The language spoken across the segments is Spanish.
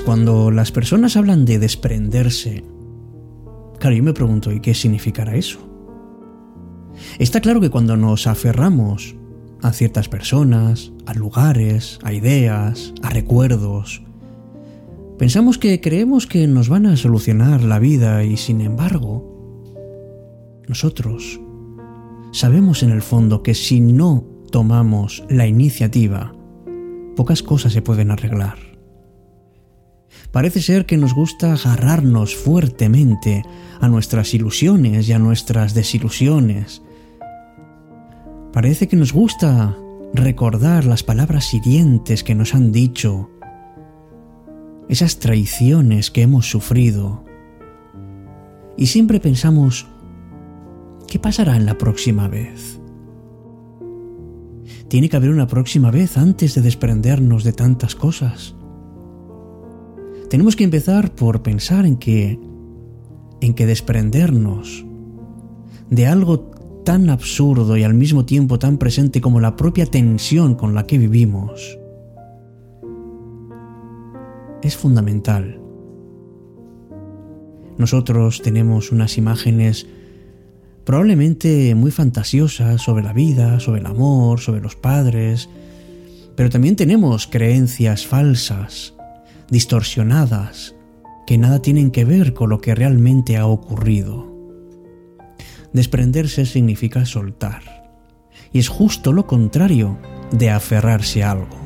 Cuando las personas hablan de desprenderse, claro, yo me pregunto, ¿y qué significará eso? Está claro que cuando nos aferramos a ciertas personas, a lugares, a ideas, a recuerdos, pensamos que creemos que nos van a solucionar la vida y sin embargo, nosotros sabemos en el fondo que si no tomamos la iniciativa, pocas cosas se pueden arreglar. Parece ser que nos gusta agarrarnos fuertemente a nuestras ilusiones y a nuestras desilusiones. Parece que nos gusta recordar las palabras hirientes que nos han dicho, esas traiciones que hemos sufrido. Y siempre pensamos, ¿qué pasará en la próxima vez? Tiene que haber una próxima vez antes de desprendernos de tantas cosas. Tenemos que empezar por pensar en que en que desprendernos de algo tan absurdo y al mismo tiempo tan presente como la propia tensión con la que vivimos es fundamental. Nosotros tenemos unas imágenes probablemente muy fantasiosas sobre la vida, sobre el amor, sobre los padres, pero también tenemos creencias falsas, distorsionadas, que nada tienen que ver con lo que realmente ha ocurrido. Desprenderse significa soltar, y es justo lo contrario de aferrarse a algo.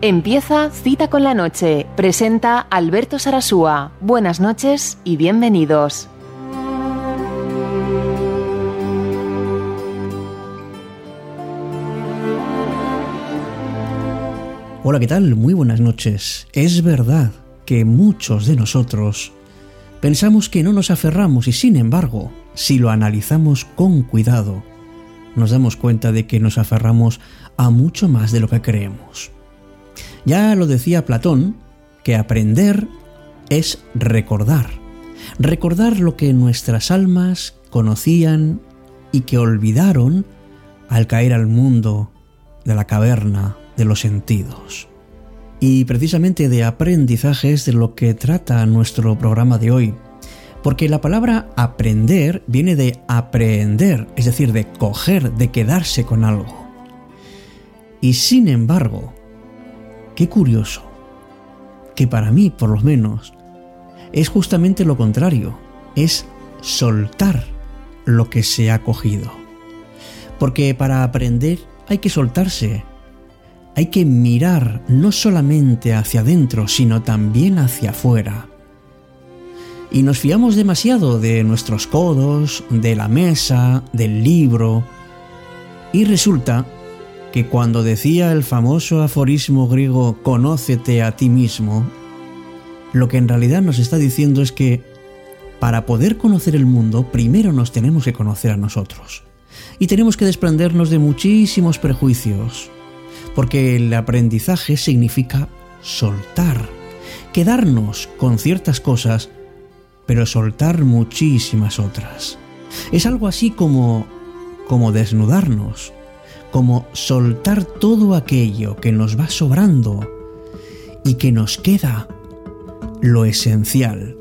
Empieza Cita con la Noche. Presenta Alberto Sarasúa. Buenas noches y bienvenidos. Hola, ¿qué tal? Muy buenas noches. Es verdad que muchos de nosotros pensamos que no nos aferramos y sin embargo, si lo analizamos con cuidado, nos damos cuenta de que nos aferramos a mucho más de lo que creemos. Ya lo decía Platón, que aprender es recordar. Recordar lo que nuestras almas conocían y que olvidaron al caer al mundo de la caverna de los sentidos. Y precisamente de aprendizaje es de lo que trata nuestro programa de hoy. Porque la palabra aprender viene de aprender, es decir, de coger, de quedarse con algo. Y sin embargo, qué curioso, que para mí, por lo menos, es justamente lo contrario, es soltar lo que se ha cogido. Porque para aprender hay que soltarse, hay que mirar no solamente hacia adentro, sino también hacia afuera. Y nos fiamos demasiado de nuestros codos, de la mesa, del libro, y resulta que cuando decía el famoso aforismo griego conócete a ti mismo, lo que en realidad nos está diciendo es que para poder conocer el mundo, primero nos tenemos que conocer a nosotros. Y tenemos que desprendernos de muchísimos prejuicios, porque el aprendizaje significa soltar, quedarnos con ciertas cosas, pero soltar muchísimas otras. Es algo así como como desnudarnos, como soltar todo aquello que nos va sobrando y que nos queda lo esencial.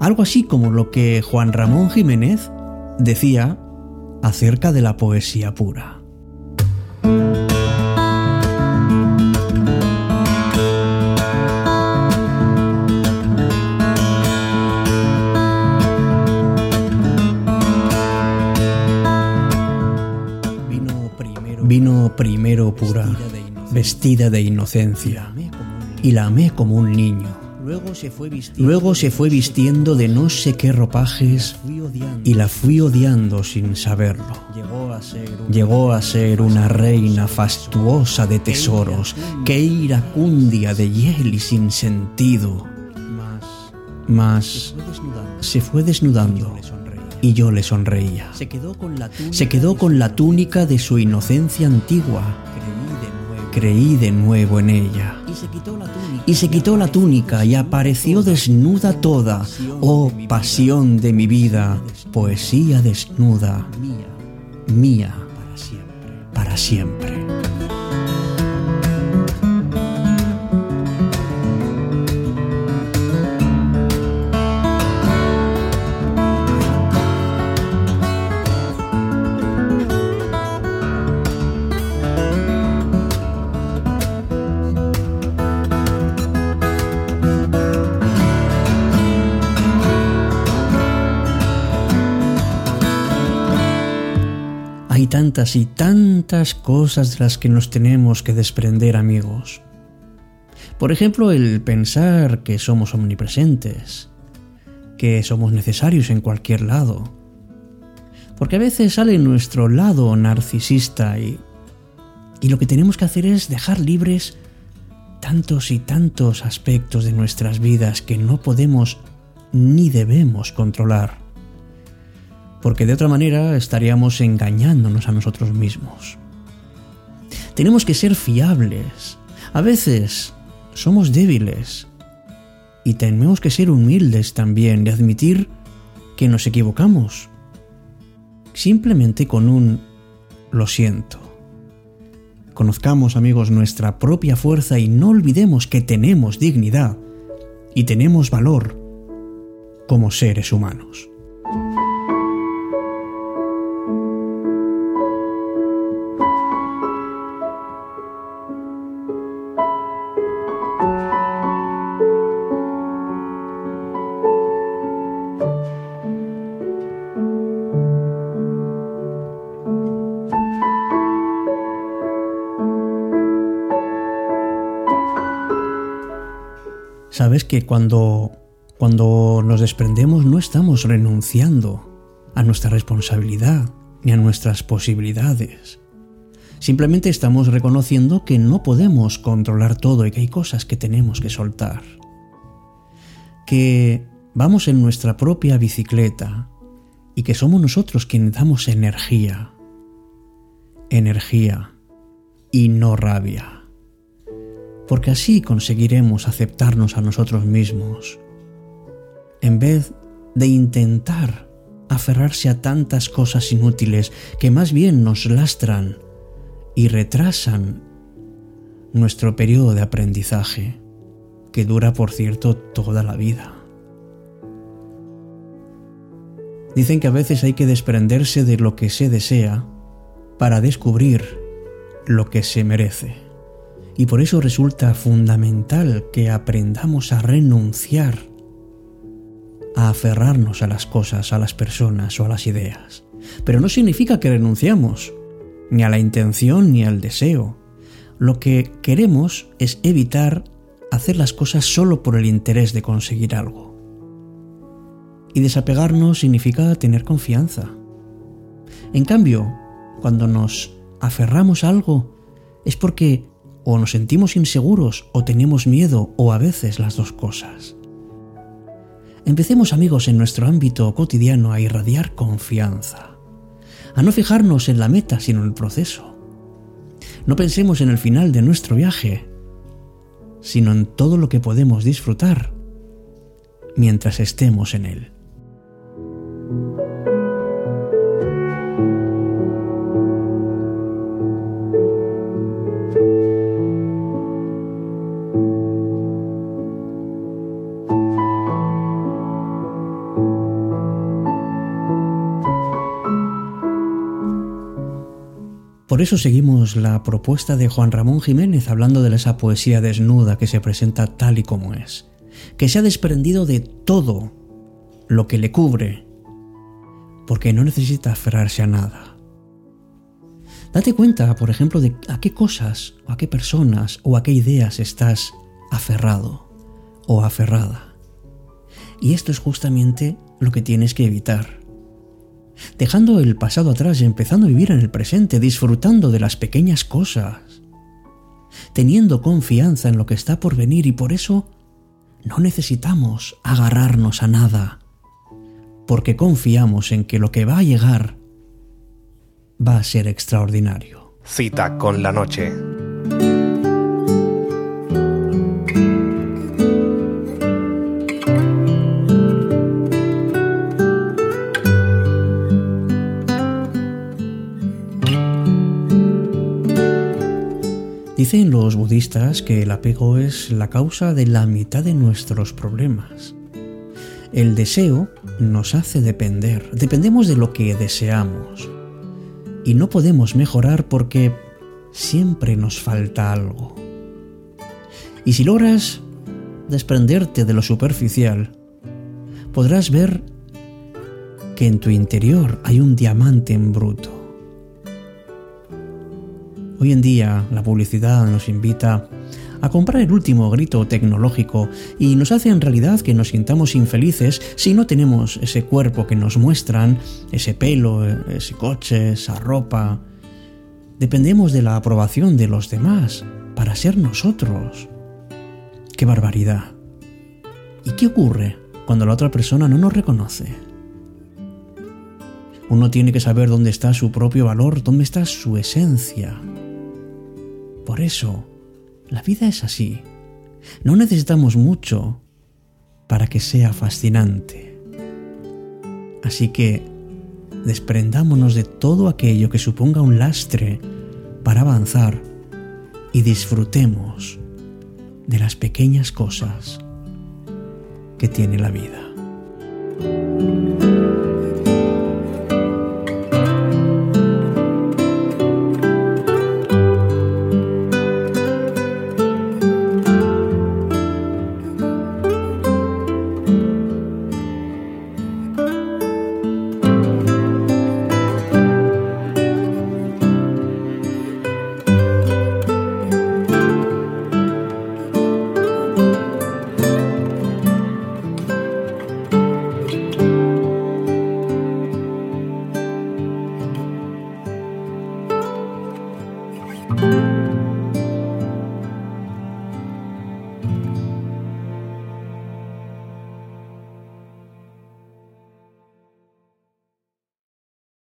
Algo así como lo que Juan Ramón Jiménez decía acerca de la poesía pura. Vestida de inocencia, y la amé como un niño. Luego se fue vistiendo de no sé qué ropajes y la fui odiando sin saberlo. Llegó a ser una reina fastuosa de tesoros, que iracundia de hiel y sin sentido. Mas se fue desnudando y yo le sonreía. Se quedó con la túnica, de su inocencia antigua. Creí de nuevo en ella. Y se quitó la túnica y apareció desnuda toda. Oh pasión de mi vida, poesía desnuda, mía, para siempre. Y tantas cosas de las que nos tenemos que desprender, amigos. Por ejemplo, el pensar que somos omnipresentes, que somos necesarios en cualquier lado. Porque a veces sale nuestro lado narcisista y, y lo que tenemos que hacer es dejar libres tantos y tantos aspectos de nuestras vidas que no podemos ni debemos controlar. Porque de otra manera estaríamos engañándonos a nosotros mismos. Tenemos que ser fiables. A veces somos débiles. Y tenemos que ser humildes también y admitir que nos equivocamos. Simplemente con un lo siento. Conozcamos, amigos, nuestra propia fuerza y no olvidemos que tenemos dignidad y tenemos valor como seres humanos. Sabes que cuando, cuando nos desprendemos no estamos renunciando a nuestra responsabilidad ni a nuestras posibilidades. Simplemente estamos reconociendo que no podemos controlar todo y que hay cosas que tenemos que soltar. Que vamos en nuestra propia bicicleta y que somos nosotros quienes damos energía. Energía y no rabia porque así conseguiremos aceptarnos a nosotros mismos, en vez de intentar aferrarse a tantas cosas inútiles que más bien nos lastran y retrasan nuestro periodo de aprendizaje, que dura, por cierto, toda la vida. Dicen que a veces hay que desprenderse de lo que se desea para descubrir lo que se merece. Y por eso resulta fundamental que aprendamos a renunciar a aferrarnos a las cosas, a las personas o a las ideas. Pero no significa que renunciamos, ni a la intención ni al deseo. Lo que queremos es evitar hacer las cosas solo por el interés de conseguir algo. Y desapegarnos significa tener confianza. En cambio, cuando nos aferramos a algo, es porque o nos sentimos inseguros o tenemos miedo o a veces las dos cosas. Empecemos amigos en nuestro ámbito cotidiano a irradiar confianza, a no fijarnos en la meta sino en el proceso. No pensemos en el final de nuestro viaje, sino en todo lo que podemos disfrutar mientras estemos en él. Por eso seguimos la propuesta de Juan Ramón Jiménez hablando de esa poesía desnuda que se presenta tal y como es, que se ha desprendido de todo lo que le cubre, porque no necesita aferrarse a nada. Date cuenta, por ejemplo, de a qué cosas, o a qué personas, o a qué ideas estás aferrado o aferrada. Y esto es justamente lo que tienes que evitar dejando el pasado atrás y empezando a vivir en el presente, disfrutando de las pequeñas cosas, teniendo confianza en lo que está por venir y por eso no necesitamos agarrarnos a nada, porque confiamos en que lo que va a llegar va a ser extraordinario. Cita con la noche. Dicen los budistas que el apego es la causa de la mitad de nuestros problemas. El deseo nos hace depender, dependemos de lo que deseamos. Y no podemos mejorar porque siempre nos falta algo. Y si logras desprenderte de lo superficial, podrás ver que en tu interior hay un diamante en bruto Hoy en día la publicidad nos invita a comprar el último grito tecnológico y nos hace en realidad que nos sintamos infelices si no tenemos ese cuerpo que nos muestran, ese pelo, ese coche, esa ropa. Dependemos de la aprobación de los demás para ser nosotros. ¡Qué barbaridad! ¿Y qué ocurre cuando la otra persona no nos reconoce? Uno tiene que saber dónde está su propio valor, dónde está su esencia. Por eso, la vida es así. No necesitamos mucho para que sea fascinante. Así que desprendámonos de todo aquello que suponga un lastre para avanzar y disfrutemos de las pequeñas cosas que tiene la vida.